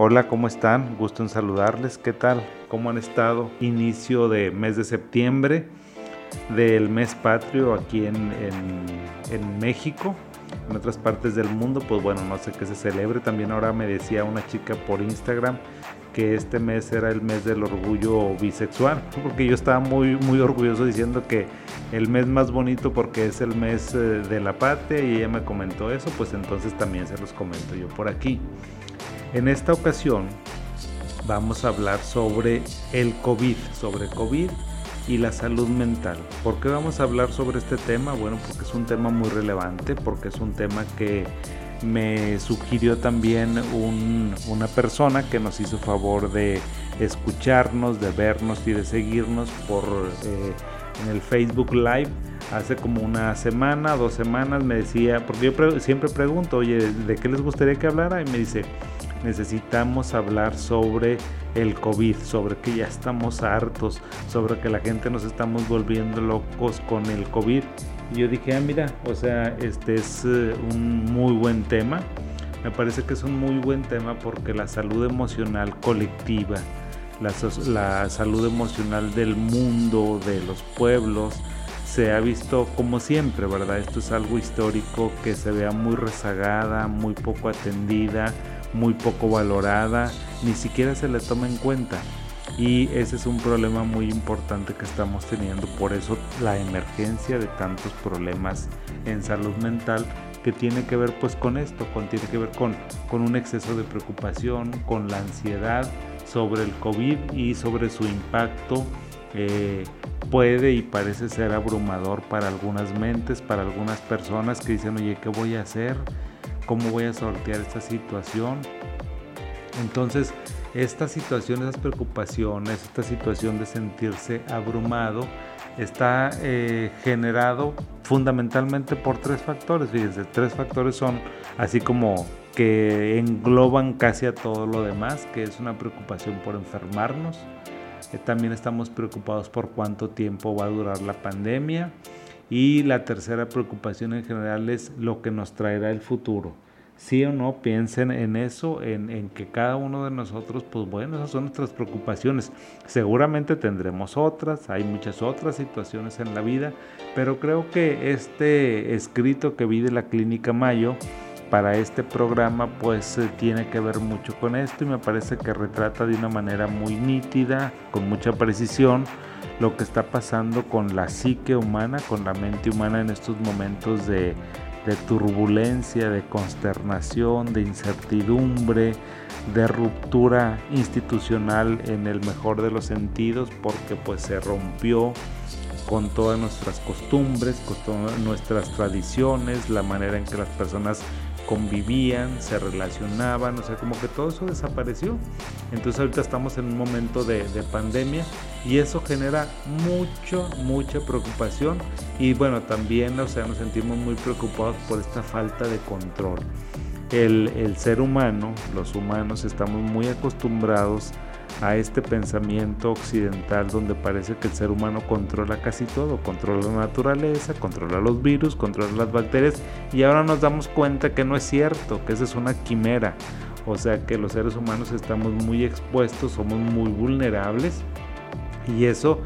Hola, ¿cómo están? Gusto en saludarles. ¿Qué tal? ¿Cómo han estado? Inicio de mes de septiembre del mes patrio aquí en, en, México. En otras partes del mundo, pues bueno, no sé qué se celebre. También ahora me decía una chica por Instagram que este mes era el mes del orgullo bisexual, porque yo estaba muy, muy orgulloso diciendo que el mes más bonito porque es el mes eh, de la patria y ella me comentó eso, pues entonces también se los comento yo por aquí. En esta ocasión vamos a hablar sobre el COVID, sobre COVID y la salud mental. ¿Por qué vamos a hablar sobre este tema? Bueno, porque es un tema muy relevante, porque es un tema que me sugirió también una persona que nos hizo favor de escucharnos, de vernos y de seguirnos por eh, en el Facebook Live hace como una semana, dos semanas me decía, porque yo siempre pregunto, oye, ¿de qué les gustaría que hablara? Y me dice, necesitamos hablar sobre el COVID, sobre que ya estamos hartos, sobre que la gente nos estamos volviendo locos con el COVID. Y yo dije, ah, mira, o sea, este es eh, un muy buen tema. Me parece que es un muy buen tema porque la salud emocional colectiva, la, la salud emocional del mundo, de los pueblos, se ha visto como siempre, ¿verdad? Esto es algo histórico que se vea muy rezagada, muy poco atendida, muy poco valorada, ni siquiera se le toma en cuenta. Y ese es un problema muy importante que estamos teniendo. Por eso la emergencia de tantos problemas en salud mental que tiene que ver pues con esto, con, tiene que ver con, con un exceso de preocupación, con la ansiedad sobre el COVID y sobre su impacto. Eh, puede y parece ser abrumador para algunas mentes, para algunas personas que dicen, oye, ¿qué voy a hacer? Cómo voy a sortear esta situación. Entonces, esta situación, esas preocupaciones, esta situación de sentirse abrumado, está eh, generado fundamentalmente por tres factores. Fíjense, tres factores son así como que engloban casi a todo lo demás, que es una preocupación por enfermarnos. Eh, también estamos preocupados por cuánto tiempo va a durar la pandemia y la tercera preocupación en general es lo que nos traerá el futuro. Sí o no, piensen en eso, en, que cada uno de nosotros, pues bueno, esas son nuestras preocupaciones. Seguramente tendremos otras, hay muchas otras situaciones en la vida, pero creo que este escrito que vi de la Clínica Mayo para este programa, pues eh, tiene que ver mucho con esto y me parece que retrata de una manera muy nítida, con mucha precisión, lo que está pasando con la psique humana, con la mente humana en estos momentos de, turbulencia, de consternación, de incertidumbre, de ruptura institucional en el mejor de los sentidos, porque pues se rompió con todas nuestras costumbres, con todas nuestras tradiciones, la manera en que las personas convivían, se relacionaban, o sea, como que todo eso desapareció. Entonces ahorita estamos en un momento de, pandemia y eso genera mucho, mucha preocupación y bueno, también, o sea, nos sentimos muy preocupados por esta falta de control. El, el ser humano, los humanos, estamos muy acostumbrados a este pensamiento occidental donde parece que el ser humano controla casi todo, controla la naturaleza, controla los virus, controla las bacterias y ahora nos damos cuenta que no es cierto, que esa es una quimera, o sea que los seres humanos estamos muy expuestos, somos muy vulnerables y eso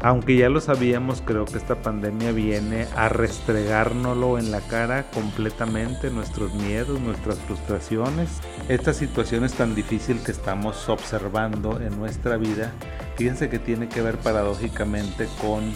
aunque ya lo sabíamos, creo que esta pandemia viene a restregárnoslo en la cara completamente, nuestros miedos, nuestras frustraciones, esta situación es tan difícil que estamos observando en nuestra vida. Fíjense que tiene que ver paradójicamente con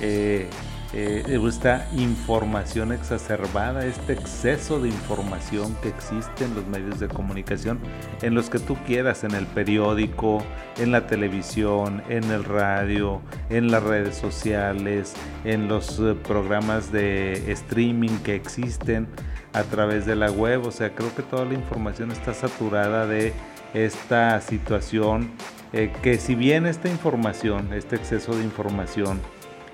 eh, eh, esta información exacerbada, este exceso de información que existe en los medios de comunicación, en los que tú quieras, en el periódico, en la televisión, en el radio, en las redes sociales, en los eh, programas de streaming que existen a través de la web. O sea, creo que toda la información está saturada de esta situación, eh, que si bien esta información, este exceso de información,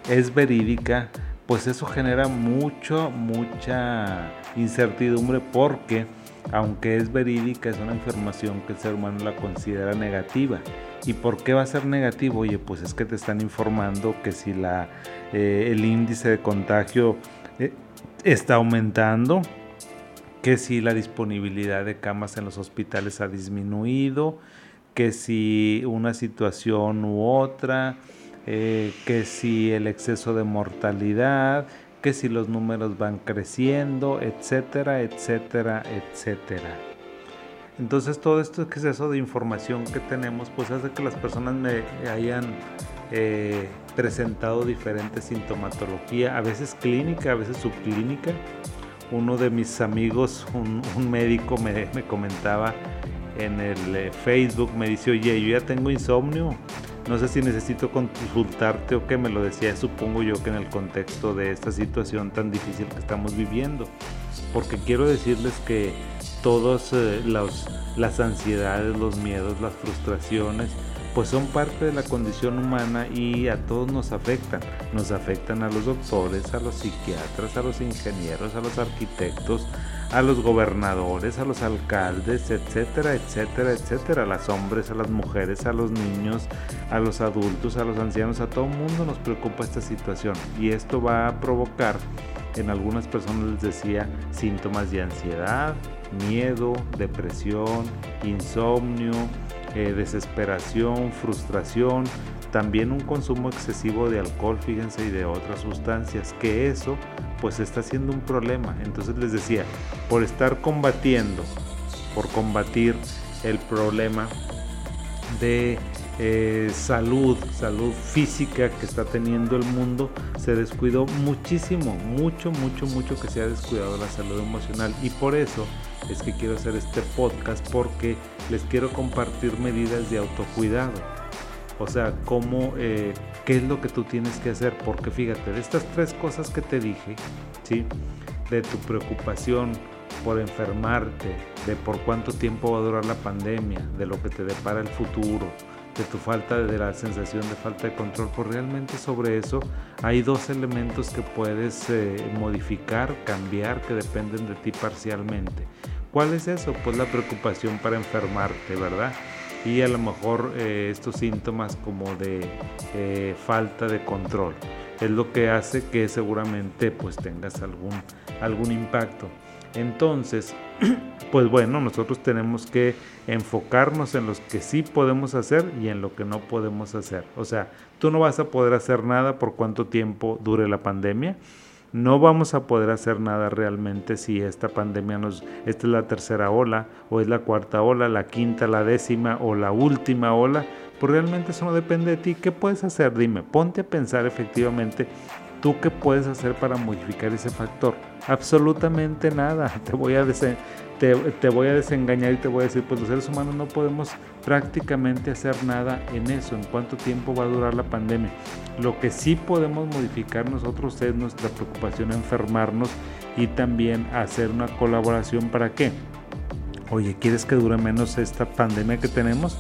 es verídica, pues eso genera mucho, mucha incertidumbre porque aunque es verídica, es una información que el ser humano la considera negativa. ¿Y por qué va a ser negativo? Oye, pues es que te están informando que si la, eh, el índice de contagio eh, está aumentando, que si la disponibilidad de camas en los hospitales ha disminuido, que si una situación u otra, eh, que si el exceso de mortalidad, que si los números van creciendo, etcétera, etcétera, etcétera. Entonces todo esto exceso de información que tenemos pues hace que las personas me hayan eh, presentado diferentes sintomatología, a veces clínica, a veces subclínica. Uno de mis amigos, un, médico, me, me, comentaba en el eh, Facebook, me dice, oye, yo ya tengo insomnio, no sé si necesito consultarte o qué, me lo decía, supongo yo que en el contexto de esta situación tan difícil que estamos viviendo, porque quiero decirles que todas eh, las ansiedades, los miedos, las frustraciones, pues son parte de la condición humana y a todos nos afectan. Nos afectan a los doctores, a los psiquiatras, a los ingenieros, a los arquitectos, a los gobernadores, a los alcaldes, etcétera, etcétera, etcétera, a los hombres, a las mujeres, a los niños, a los adultos, a los ancianos, a todo el mundo nos preocupa esta situación. Y esto va a provocar en algunas personas les decía síntomas de ansiedad, miedo, depresión, insomnio, eh, desesperación, frustración, también un consumo excesivo de alcohol, fíjense, y de otras sustancias, que eso pues está siendo un problema. Entonces les decía, por estar combatiendo, por combatir el problema de eh, salud, salud física que está teniendo el mundo, se descuidó muchísimo, mucho, mucho, mucho que se ha descuidado la salud emocional. Y por eso es que quiero hacer este podcast porque les quiero compartir medidas de autocuidado. O sea, cómo, eh, qué es lo que tú tienes que hacer. Porque fíjate, de estas tres cosas que te dije, ¿sí? De tu preocupación por enfermarte, de por cuánto tiempo va a durar la pandemia, de lo que te depara el futuro, de tu falta, de la sensación de falta de control, pues realmente sobre eso hay dos elementos que puedes eh, modificar, cambiar, que dependen de ti parcialmente. ¿Cuál es eso? Pues la preocupación para enfermarte, ¿verdad? Y a lo mejor eh, estos síntomas como de eh, falta de control es lo que hace que seguramente pues tengas algún, algún impacto. Entonces, pues bueno, nosotros tenemos que enfocarnos en los que sí podemos hacer y en lo que no podemos hacer. O sea, tú no vas a poder hacer nada por cuánto tiempo dure la pandemia no vamos a poder hacer nada realmente si esta pandemia nos, esta es la tercera ola o es la cuarta ola, la quinta, la décima o la última ola, pues realmente eso no depende de ti. ¿Qué puedes hacer? Dime, ponte a pensar efectivamente ¿Tú qué puedes hacer para modificar ese factor? Absolutamente nada. Te voy a, te, voy a desengañar y te voy a decir, pues los seres humanos no podemos prácticamente hacer nada en eso, en cuánto tiempo va a durar la pandemia. Lo que sí podemos modificar nosotros es nuestra preocupación a enfermarnos y también hacer una colaboración para qué. Oye, ¿quieres que dure menos esta pandemia que tenemos?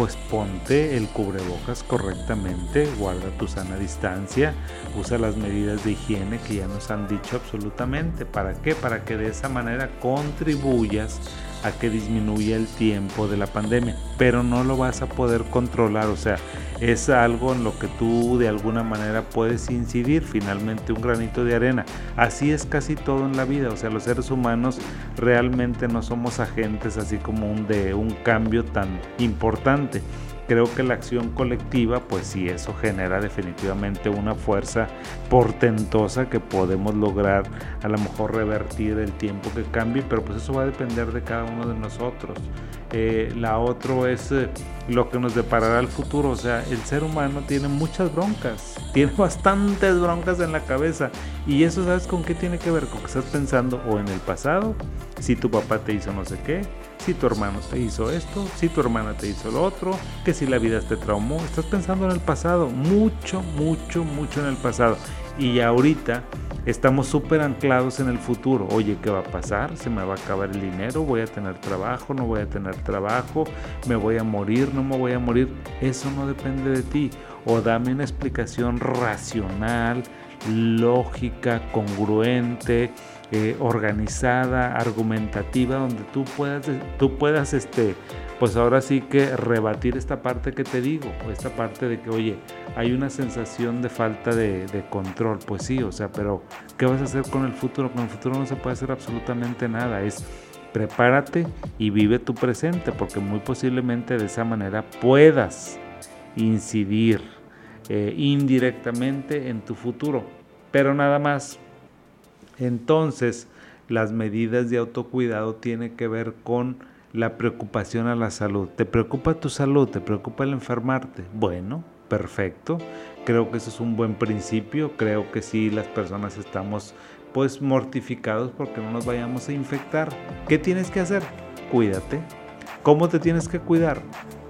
Pues ponte el cubrebocas correctamente, guarda tu sana distancia, usa las medidas de higiene que ya nos han dicho absolutamente. ¿Para qué? Para que de esa manera contribuyas a que disminuya el tiempo de la pandemia, pero no lo vas a poder controlar, o sea, es algo en lo que tú de alguna manera puedes incidir, finalmente un granito de arena. Así es casi todo en la vida, o sea, los seres humanos realmente no somos agentes así como un de un cambio tan importante creo que la acción colectiva, pues sí, eso genera definitivamente una fuerza portentosa que podemos lograr a lo mejor revertir el tiempo que cambie, pero pues eso va a depender de cada uno de nosotros. Eh, la otra es eh, lo que nos deparará el futuro, o sea, el ser humano tiene muchas broncas, tiene bastantes broncas en la cabeza y eso sabes con qué tiene que ver, con que estás pensando o en el pasado, si tu papá te hizo no sé qué, si tu hermano te hizo esto, si tu hermana te hizo lo otro, que si la vida te traumó, estás pensando en el pasado, mucho, mucho, mucho en el pasado. Y ahorita estamos súper anclados en el futuro. Oye, ¿qué va a pasar? ¿Se me va a acabar el dinero? ¿Voy a tener trabajo? ¿No voy a tener trabajo? ¿Me voy a morir? ¿No me voy a morir? Eso no depende de ti. O dame una explicación racional, lógica, congruente, eh, organizada, argumentativa, donde tú puedas, tú puedas este, pues ahora sí que rebatir esta parte que te digo, esta parte de que, oye, hay una sensación de falta de, control, pues sí, o sea, pero ¿qué vas a hacer con el futuro? Con el futuro no se puede hacer absolutamente nada, es prepárate y vive tu presente, porque muy posiblemente de esa manera puedas incidir eh, indirectamente en tu futuro, pero nada más. Entonces, las medidas de autocuidado tienen que ver con la preocupación a la salud. ¿Te preocupa tu salud? ¿Te preocupa el enfermarte? Bueno, perfecto. Creo que eso es un buen principio. Creo que sí las personas estamos pues mortificados porque no nos vayamos a infectar. ¿Qué tienes que hacer? Cuídate. ¿Cómo te tienes que cuidar?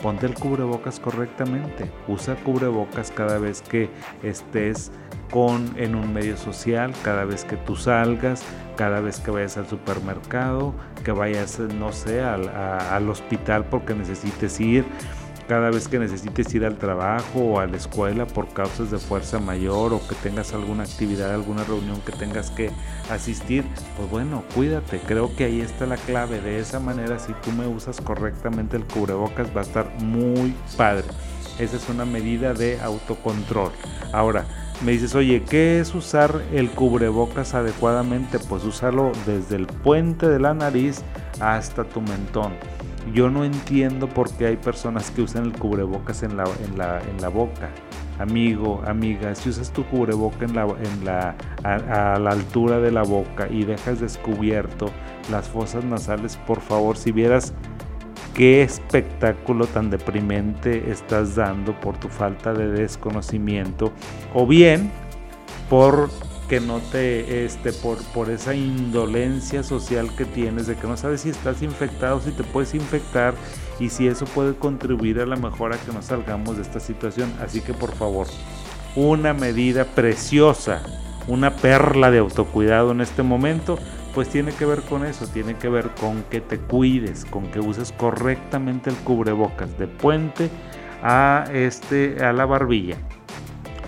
Ponte el cubrebocas correctamente. Usa cubrebocas cada vez que estés con en un medio social, cada vez que tú salgas, cada vez que vayas al supermercado, que vayas, no sé, al, al hospital porque necesites ir, cada vez que necesites ir al trabajo o a la escuela por causas de fuerza mayor o que tengas alguna actividad, alguna reunión que tengas que asistir, pues bueno, cuídate. Creo que ahí está la clave. De esa manera, si tú me usas correctamente el cubrebocas, va a estar muy padre. Esa es una medida de autocontrol. Ahora, me dices, oye, ¿qué es usar el cubrebocas adecuadamente? Pues usarlo desde el puente de la nariz hasta tu mentón. Yo no entiendo por qué hay personas que usan el cubrebocas en la, en la, en la boca. Amigo, amiga, si usas tu cubreboca en la, en la, a, a la altura de la boca y dejas descubierto las fosas nasales, por favor, si vieras qué espectáculo tan deprimente estás dando por tu falta de desconocimiento o bien por que no te este por, por esa indolencia social que tienes de que no sabes si estás infectado, si te puedes infectar y si eso puede contribuir a la mejora que nos salgamos de esta situación. Así que por favor, una medida preciosa, una perla de autocuidado en este momento pues tiene que ver con eso, tiene que ver con que te cuides, con que uses correctamente el cubrebocas de puente a, este, a la barbilla.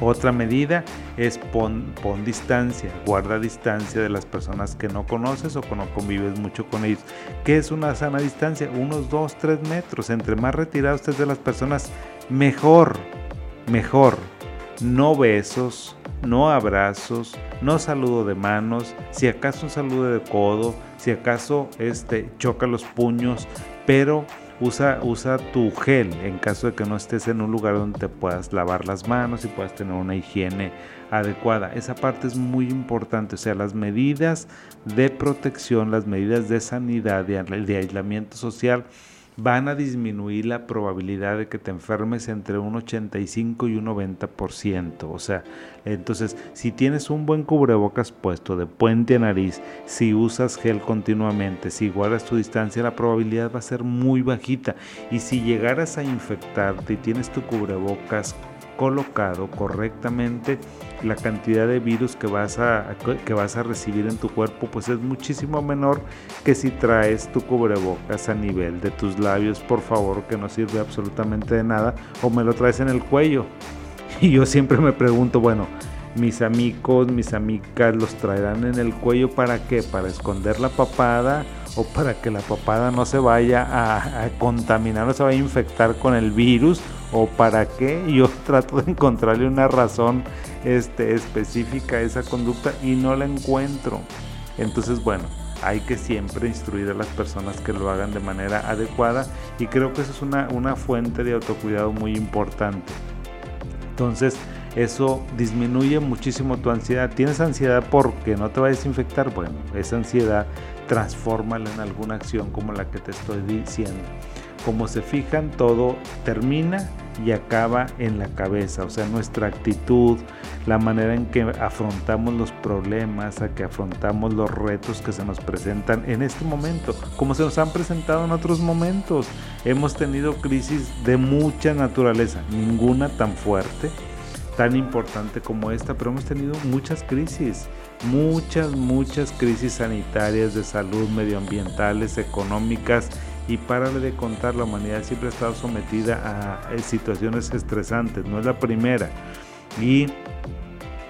Otra medida es pon, distancia, guarda distancia de las personas que no conoces o no convives mucho con ellos. ¿Qué es una sana distancia? Unos 2, 3 metros. Entre más retirado estés de las personas, mejor, mejor. No besos, no abrazos, no saludo de manos, si acaso un saludo de codo, si acaso este, choca los puños, pero usa, usa tu gel en caso de que no estés en un lugar donde te puedas lavar las manos y puedas tener una higiene adecuada. Esa parte es muy importante, o sea, las medidas de protección, las medidas de sanidad, de aislamiento social, van a disminuir la probabilidad de que te enfermes entre un 85 y un 90%. O sea, entonces, si tienes un buen cubrebocas puesto de puente a nariz, si usas gel continuamente, si guardas tu distancia, la probabilidad va a ser muy bajita. Y si llegaras a infectarte y tienes tu cubrebocas colocado correctamente, la cantidad de virus que vas a, que vas a recibir en tu cuerpo pues es muchísimo menor que si traes tu cubrebocas a nivel de tus labios, por favor, que no sirve absolutamente de nada, o me lo traes en el cuello. Y yo siempre me pregunto, bueno, mis amigos, mis amigas los traerán en el cuello para qué? Para esconder la papada o para que la papada no se vaya a, a contaminar, no se vaya a infectar con el virus o para qué. Yo trato de encontrarle una razón este, específica a esa conducta y no la encuentro. Entonces, bueno, hay que siempre instruir a las personas que lo hagan de manera adecuada y creo que eso es una, una fuente de autocuidado muy importante. Entonces, eso disminuye muchísimo tu ansiedad. ¿Tienes ansiedad porque no te va a desinfectar? Bueno, esa ansiedad transfórmala en alguna acción como la que te estoy diciendo. Como se fijan, todo termina y acaba en la cabeza, o sea, nuestra actitud, la manera en que afrontamos los problemas, a que afrontamos los retos que se nos presentan en este momento, como se nos han presentado en otros momentos. Hemos tenido crisis de mucha naturaleza, ninguna tan fuerte, tan importante como esta, pero hemos tenido muchas crisis, muchas, muchas crisis sanitarias, de salud, medioambientales, económicas, y párale de contar, la humanidad siempre ha estado sometida a situaciones estresantes, no es la primera. Y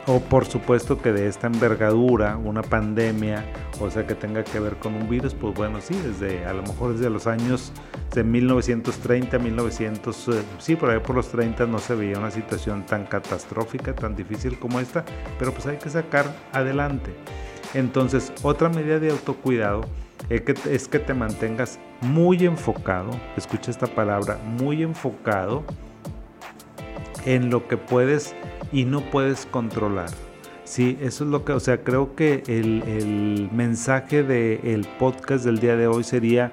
o por supuesto que de esta envergadura, una pandemia, o sea que tenga que ver con un virus, pues bueno, sí, desde a lo mejor desde los años de 1930, 1900, eh, sí, por ahí por los 30 no se veía una situación tan catastrófica, tan difícil como esta, pero pues hay que sacar adelante. Entonces, otra medida de autocuidado es que, es que te mantengas muy enfocado, escucha esta palabra, muy enfocado en lo que puedes y no puedes controlar. Sí, eso es lo que, o sea, creo que el, mensaje del podcast del día de hoy sería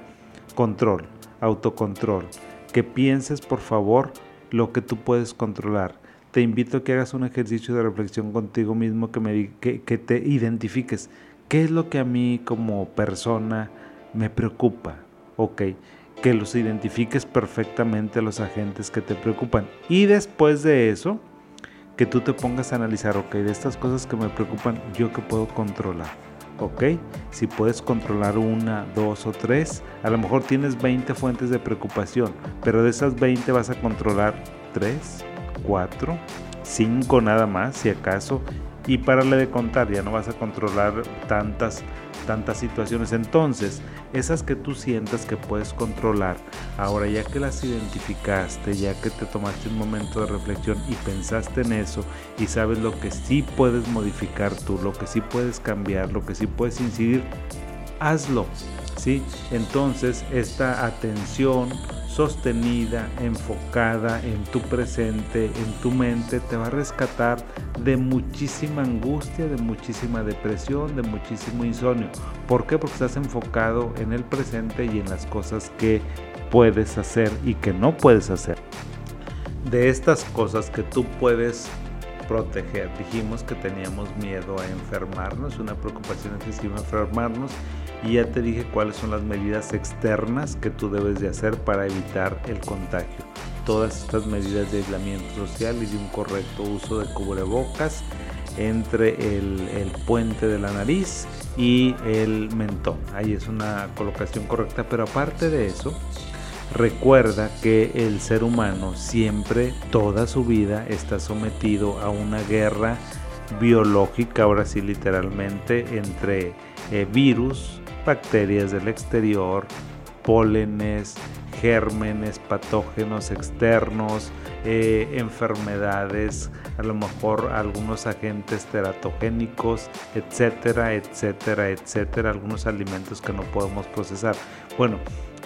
control, autocontrol. Que pienses, por favor, lo que tú puedes controlar. Te invito a que hagas un ejercicio de reflexión contigo mismo, que, me, que, que te identifiques. ¿Qué es lo que a mí como persona me preocupa? Ok, que los identifiques perfectamente a los agentes que te preocupan. Y después de eso, que tú te pongas a analizar, ok, de estas cosas que me preocupan, yo que puedo controlar. ¿ok? Si puedes controlar una, dos o tres, a lo mejor tienes 20 fuentes de preocupación, pero de esas 20 vas a controlar 3, 4, 5 nada más, si acaso, y párale de contar, ya no vas a controlar tantas tantas situaciones. Entonces, esas que tú sientas que puedes controlar, ahora ya que las identificaste, ya que te tomaste un momento de reflexión y pensaste en eso y sabes lo que sí puedes modificar tú, lo que sí puedes cambiar, lo que sí puedes incidir, hazlo. ¿sí? Entonces, esta atención sostenida, enfocada en tu presente, en tu mente, te va a rescatar de muchísima angustia, de muchísima depresión, de muchísimo insomnio. ¿Por qué? Porque estás enfocado en el presente y en las cosas que puedes hacer y que no puedes hacer. De estas cosas que tú puedes proteger. Dijimos que teníamos miedo a enfermarnos, una preocupación excesiva a enfermarnos y ya te dije cuáles son las medidas externas que tú debes de hacer para evitar el contagio. Todas estas medidas de aislamiento social y de un correcto uso de cubrebocas entre el, el puente de la nariz y el mentón. Ahí es una colocación correcta, pero aparte de eso, recuerda que el ser humano siempre, toda su vida, está sometido a una guerra biológica, ahora sí literalmente, entre eh, virus, bacterias del exterior, pólenes, gérmenes, patógenos externos, eh, enfermedades, a lo mejor algunos agentes teratogénicos, etcétera, etcétera, etcétera, algunos alimentos que no podemos procesar. Bueno,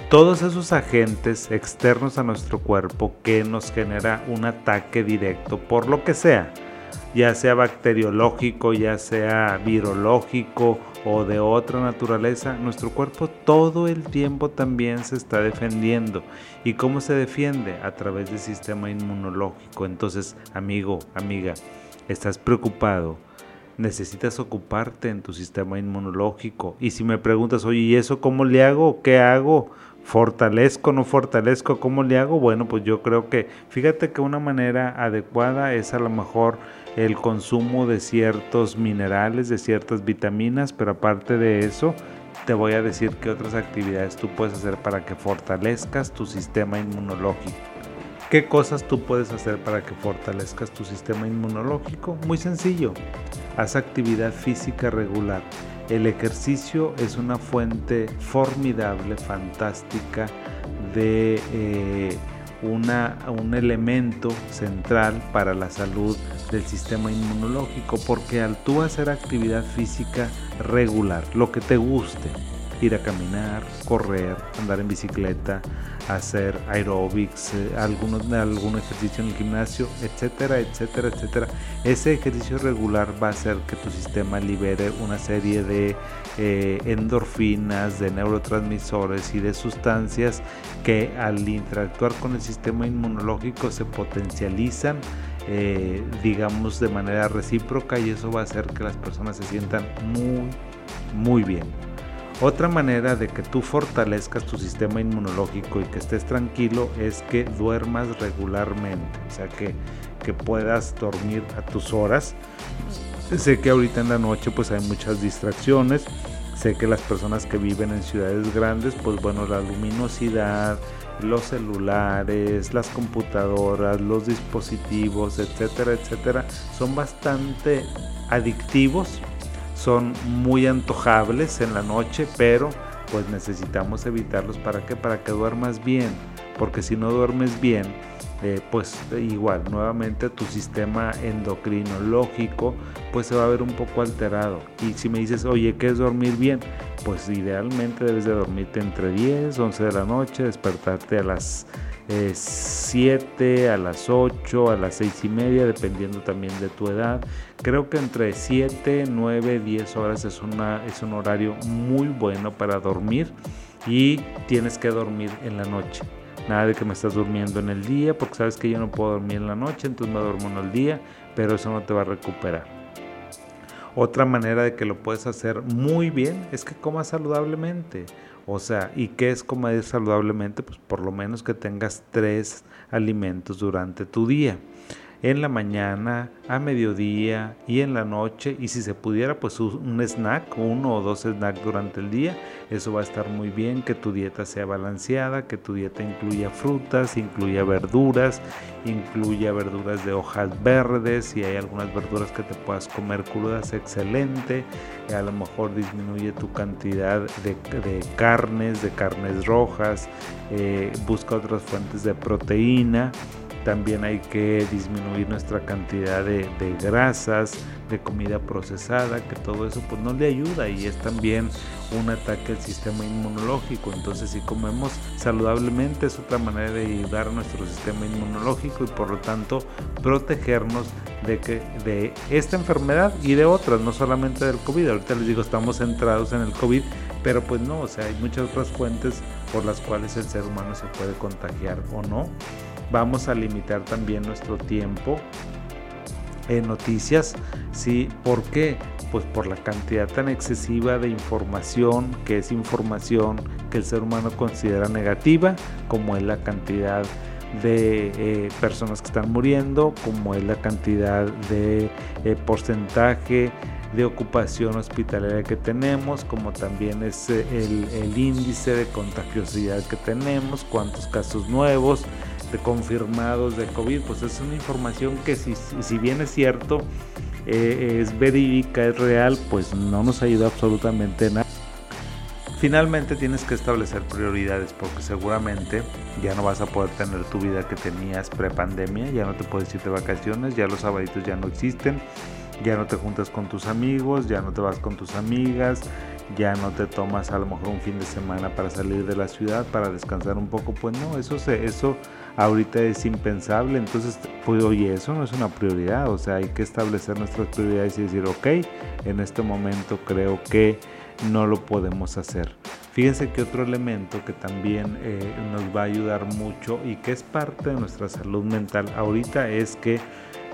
todos esos agentes externos a nuestro cuerpo que nos genera un ataque directo por lo que sea, ya sea bacteriológico, ya sea virológico o de otra naturaleza, nuestro cuerpo todo el tiempo también se está defendiendo. ¿Y cómo se defiende? A través del sistema inmunológico. Entonces, amigo, amiga, estás preocupado, necesitas ocuparte en tu sistema inmunológico. Y si me preguntas, oye, ¿y eso cómo le hago? ¿Qué hago? ¿Fortalezco, no fortalezco? ¿Cómo le hago? Bueno, pues yo creo que, fíjate que una manera adecuada es a lo mejor el consumo de ciertos minerales, de ciertas vitaminas, pero aparte de eso, te voy a decir qué otras actividades tú puedes hacer para que fortalezcas tu sistema inmunológico. ¿Qué cosas tú puedes hacer para que fortalezcas tu sistema inmunológico? Muy sencillo, haz actividad física regular. El ejercicio es una fuente formidable, fantástica de eh, una, un elemento central para la salud del sistema inmunológico, porque al tú hacer actividad física regular, lo que te guste, ir a caminar, correr, andar en bicicleta, hacer aeróbics, eh, algunos, algún ejercicio en el gimnasio, etcétera, etcétera, etcétera. Ese ejercicio regular va a hacer que tu sistema libere una serie de eh, endorfinas, de neurotransmisores y de sustancias que al interactuar con el sistema inmunológico se potencializan eh, digamos de manera recíproca y eso va a hacer que las personas se sientan muy muy bien otra manera de que tú fortalezcas tu sistema inmunológico y que estés tranquilo es que duermas regularmente, o sea que, que puedas dormir a tus horas. Sé que ahorita en la noche pues hay muchas distracciones, Sé que las personas que viven en ciudades grandes, pues bueno, la luminosidad, los celulares, las computadoras, los dispositivos, etcétera, etcétera, son bastante adictivos, son muy antojables en la noche, pero pues necesitamos evitarlos. Para que para que duermas bien, porque si no duermes bien, eh, pues igual nuevamente tu sistema endocrino lógico pues se va a ver un poco alterado. Y si me dices oye ¿qué es dormir bien? pues idealmente debes de dormirte entre 10 11 de la noche despertarte a las 7 eh, a las 8 a las 6 y media dependiendo también de tu edad. Creo que entre 7 9 10 horas es, una, es un horario muy bueno para dormir y tienes que dormir en la noche Nada de que me estás durmiendo en el día, porque sabes que yo no puedo dormir en la noche, entonces me duermo en el día, pero eso no te va a recuperar. Otra manera de que lo puedes hacer muy bien es que comas saludablemente. O sea, ¿y qué es comer saludablemente? Pues por lo menos que tengas tres alimentos durante tu día en la mañana, a mediodía y en la noche. Y si se pudiera pues un snack, uno o dos snacks durante el día, eso va a estar muy bien, que tu dieta sea balanceada, que tu dieta incluya frutas, incluya verduras, incluya verduras de hojas verdes, si hay algunas verduras que te puedas comer crudas, excelente, a lo mejor disminuye tu cantidad de, carnes, de carnes rojas, eh, busca otras fuentes de proteína también hay que disminuir nuestra cantidad de, grasas, de comida procesada, que todo eso pues no le ayuda y es también un ataque al sistema inmunológico. Entonces si comemos saludablemente es otra manera de ayudar a nuestro sistema inmunológico y por lo tanto protegernos de, que, de esta enfermedad y de otras, no solamente del COVID. Ahorita les digo, estamos centrados en el COVID, pero pues no, o sea, hay muchas otras fuentes por las cuales el ser humano se puede contagiar o no. Vamos a limitar también nuestro tiempo en noticias. ¿sí? ¿Por qué? Pues por la cantidad tan excesiva de información, que es información que el ser humano considera negativa, como es la cantidad de eh, personas que están muriendo, como es la cantidad de eh, porcentaje de ocupación hospitalaria que tenemos, como también es eh, el, el índice de contagiosidad que tenemos, cuántos casos nuevos, confirmados de COVID, pues es una información que si, si bien es cierto, eh, es verídica, es real, pues no nos ayuda absolutamente nada. Finalmente tienes que establecer prioridades porque seguramente ya no vas a poder tener tu vida que tenías pre-pandemia, ya no te puedes ir de vacaciones, ya los sabaditos ya no existen, ya no te juntas con tus amigos, ya no te vas con tus amigas, ya no te tomas a lo mejor un fin de semana para salir de la ciudad, para descansar un poco, pues no, eso, se, eso ahorita es impensable, entonces, pues oye, eso no es una prioridad, o sea, hay que establecer nuestras prioridades y decir, ok, en este momento creo que no lo podemos hacer. Fíjense que otro elemento que también eh, nos va a ayudar mucho y que es parte de nuestra salud mental ahorita es que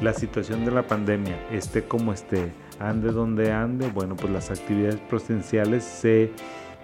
la situación de la pandemia esté como esté, ande donde ande, bueno, pues las actividades presenciales se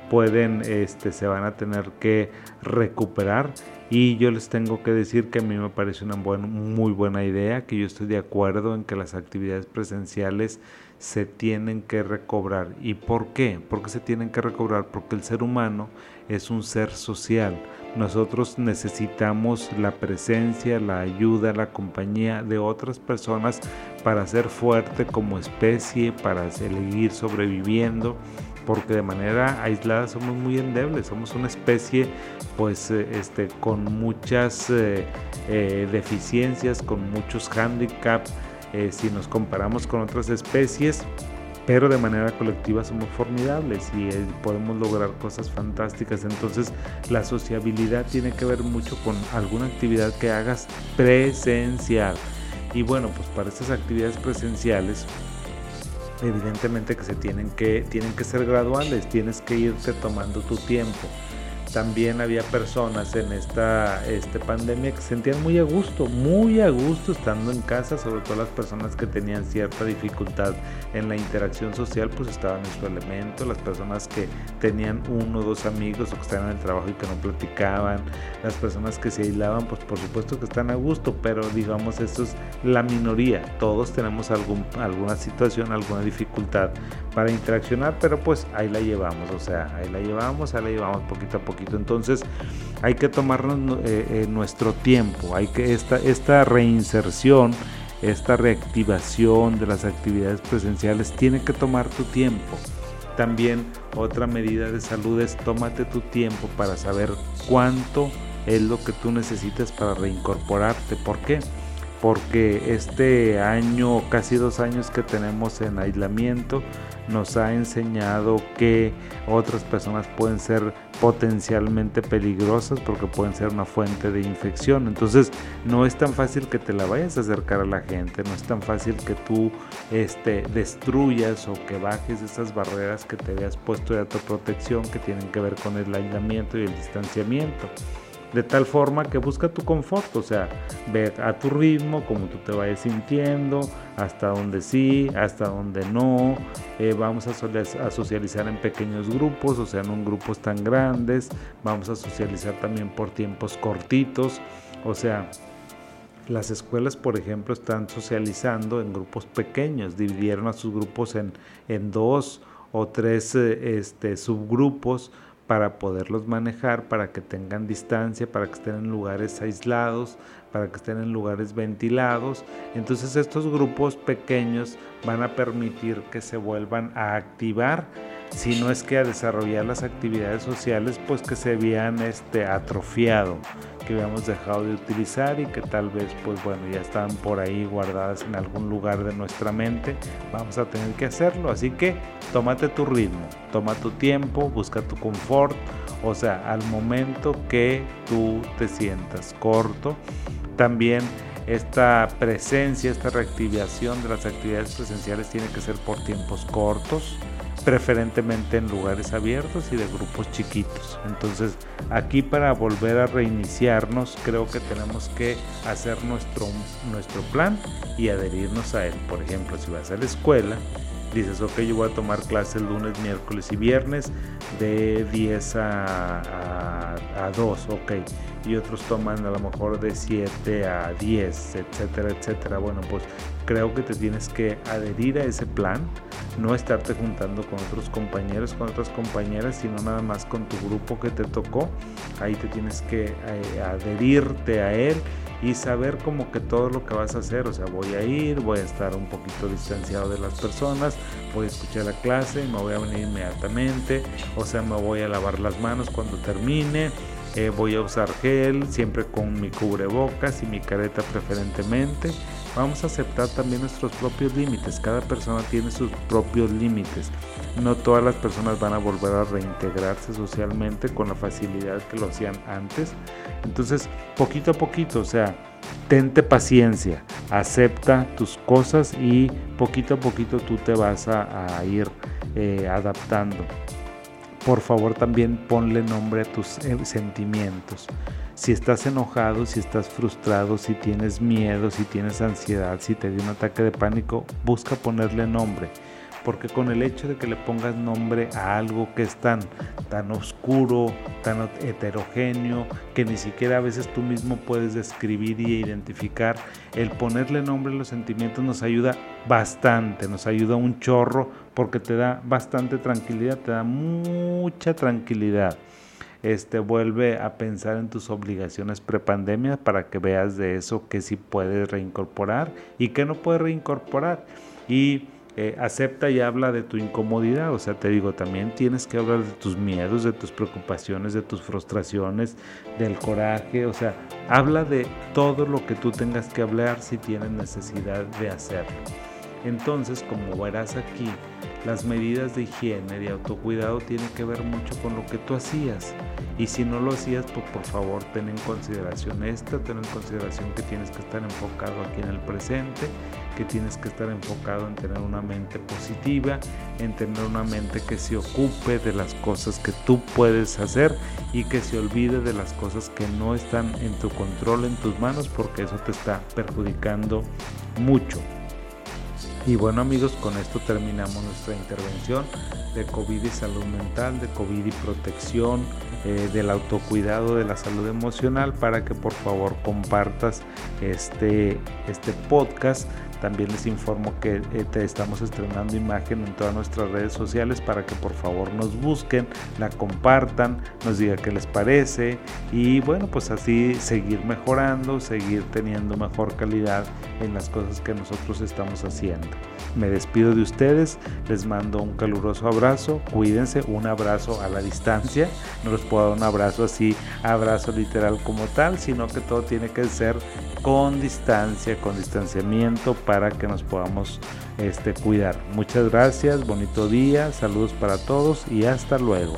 pueden, este, se van a tener que recuperar y yo les tengo que decir que a mí me parece una muy buena idea, que yo estoy de acuerdo en que las actividades presenciales se tienen que recobrar. ¿Y por qué? Porque se tienen que recobrar porque el ser humano es un ser social. Nosotros necesitamos la presencia, la ayuda, la compañía de otras personas para ser fuerte como especie, para seguir sobreviviendo porque de manera aislada somos muy endebles, somos una especie pues eh, este, con muchas eh, eh, deficiencias, con muchos handicaps, si nos comparamos con otras especies, pero de manera colectiva somos formidables y podemos lograr cosas fantásticas. Entonces la sociabilidad tiene que ver mucho con alguna actividad que hagas presencial. Y bueno, pues para estas actividades presenciales evidentemente que se tienen que tienen que ser graduales, tienes que irte tomando tu tiempo también había personas en esta este, pandemia que se sentían muy a gusto, muy a gusto estando en casa, sobre todo las personas que tenían cierta dificultad en la interacción social, pues estaban en su elemento, las personas que tenían uno o dos amigos o que estaban en el trabajo y que no platicaban, las personas que se aislaban, pues por supuesto que están a gusto, pero digamos eso es la minoría, todos tenemos algún, alguna situación, alguna dificultad para interaccionar, pero pues ahí la llevamos, o sea, ahí la llevamos, ahí la llevamos poquito a poquito. Entonces hay que tomarnos eh, eh, nuestro tiempo, hay que esta, esta reinserción, esta reactivación de las actividades presenciales tiene que tomar tu tiempo. También otra medida de salud es tómate tu tiempo para saber cuánto es lo que tú necesitas para reincorporarte. ¿Por qué? Porque este año, casi dos años que tenemos en aislamiento, nos ha enseñado que otras personas pueden ser potencialmente peligrosas porque pueden ser una fuente de infección. Entonces no es tan fácil que te la vayas a acercar a la gente, no es tan fácil que tú este, destruyas o que bajes esas barreras que te habías puesto de autoprotección que tienen que ver con el aislamiento y el distanciamiento de tal forma que busca tu confort, o sea, ve a tu ritmo, como tú te vayas sintiendo, hasta donde sí, hasta donde no. Eh, vamos a, socializar en pequeños grupos, o sea, no en grupos tan grandes. Vamos a socializar también por tiempos cortitos, o sea, las escuelas, por ejemplo, están socializando en grupos pequeños, dividieron a sus grupos en, en dos o tres eh, este, subgrupos para poderlos manejar, para que tengan distancia, para que estén en lugares aislados, para que estén en lugares ventilados. Entonces estos grupos pequeños van a permitir que se vuelvan a activar si no es que a desarrollar las actividades sociales, pues que se habían este, atrofiado, que habíamos dejado de utilizar y que tal vez, pues bueno, ya estaban por ahí guardadas en algún lugar de nuestra mente, vamos a tener que hacerlo. Así que tómate tu ritmo, toma tu tiempo, busca tu confort, o sea, al momento que tú te sientas corto, también esta presencia, esta reactivación de las actividades presenciales tiene que ser por tiempos cortos preferentemente en lugares abiertos y de grupos chiquitos. Entonces, aquí para volver a reiniciarnos, creo que tenemos que hacer nuestro, nuestro plan y adherirnos a él. Por ejemplo, si vas a la escuela, dices, ok, yo voy a tomar clases lunes, miércoles y viernes de 10 a, a, 2, ok. Y otros toman a lo mejor de 7 a 10, etcétera, etcétera. Bueno, pues creo que te tienes que adherir a ese plan, no estarte juntando con otros compañeros, con otras compañeras, sino nada más con tu grupo que te tocó. Ahí te tienes que eh, adherirte a él y saber como que todo lo que vas a hacer, o sea, voy a ir, voy a estar un poquito distanciado de las personas, voy a escuchar la clase, me voy a venir inmediatamente, o sea, me voy a lavar las manos cuando termine, eh, voy a usar gel, siempre con mi cubrebocas y mi careta preferentemente. Vamos a aceptar también nuestros propios límites. Cada persona tiene sus propios límites. No todas las personas van a volver a reintegrarse socialmente con la facilidad que lo hacían antes. Entonces, poquito a poquito, o sea, tente paciencia, acepta tus cosas y poquito a poquito tú te vas a, ir eh, adaptando por favor también ponle nombre a tus eh, sentimientos. Si estás enojado, si estás frustrado, si tienes miedo, si tienes ansiedad, si te dio un ataque de pánico, busca ponerle nombre porque con el hecho de que le pongas nombre a algo que es tan, tan oscuro, tan heterogéneo, que ni siquiera a veces tú mismo puedes describir y identificar, el ponerle nombre a los sentimientos nos ayuda bastante, nos ayuda un chorro porque te da bastante tranquilidad, te da mucha tranquilidad. Este, vuelve a pensar en tus obligaciones prepandemia para que veas de eso que sí puedes reincorporar y que no puedes reincorporar. Y eh, acepta y habla de tu incomodidad. O sea, te digo, también tienes que hablar de tus miedos, de tus preocupaciones, de tus frustraciones, del coraje. O sea, habla de todo lo que tú tengas que hablar si tienes necesidad de hacerlo. Entonces, como verás aquí, las medidas de higiene, de autocuidado tienen que ver mucho con lo que tú hacías. Y si no lo hacías, pues por favor ten en consideración esta, ten en consideración que tienes que estar enfocado aquí en el presente, que tienes que estar enfocado en tener una mente positiva, en tener una mente que se ocupe de las cosas que tú puedes hacer y que se olvide de las cosas que no están en tu control, en tus manos, porque eso te está perjudicando mucho. Y bueno amigos, con esto terminamos nuestra intervención de COVID y salud mental, de COVID y protección, eh, del autocuidado de la salud emocional para que por favor compartas este, este podcast También les informo que eh, te estamos estrenando imagen en todas nuestras redes sociales para que por favor nos busquen, la compartan, nos digan qué les parece y bueno, pues así seguir mejorando, seguir teniendo mejor calidad en las cosas que nosotros estamos haciendo. Me despido de ustedes, les mando un caluroso abrazo, cuídense, un abrazo a la distancia, no les puedo dar un abrazo así, abrazo literal como tal, sino que todo tiene que ser con distancia, con distanciamiento para que nos podamos este, cuidar. Muchas gracias, bonito día, saludos para todos y hasta luego.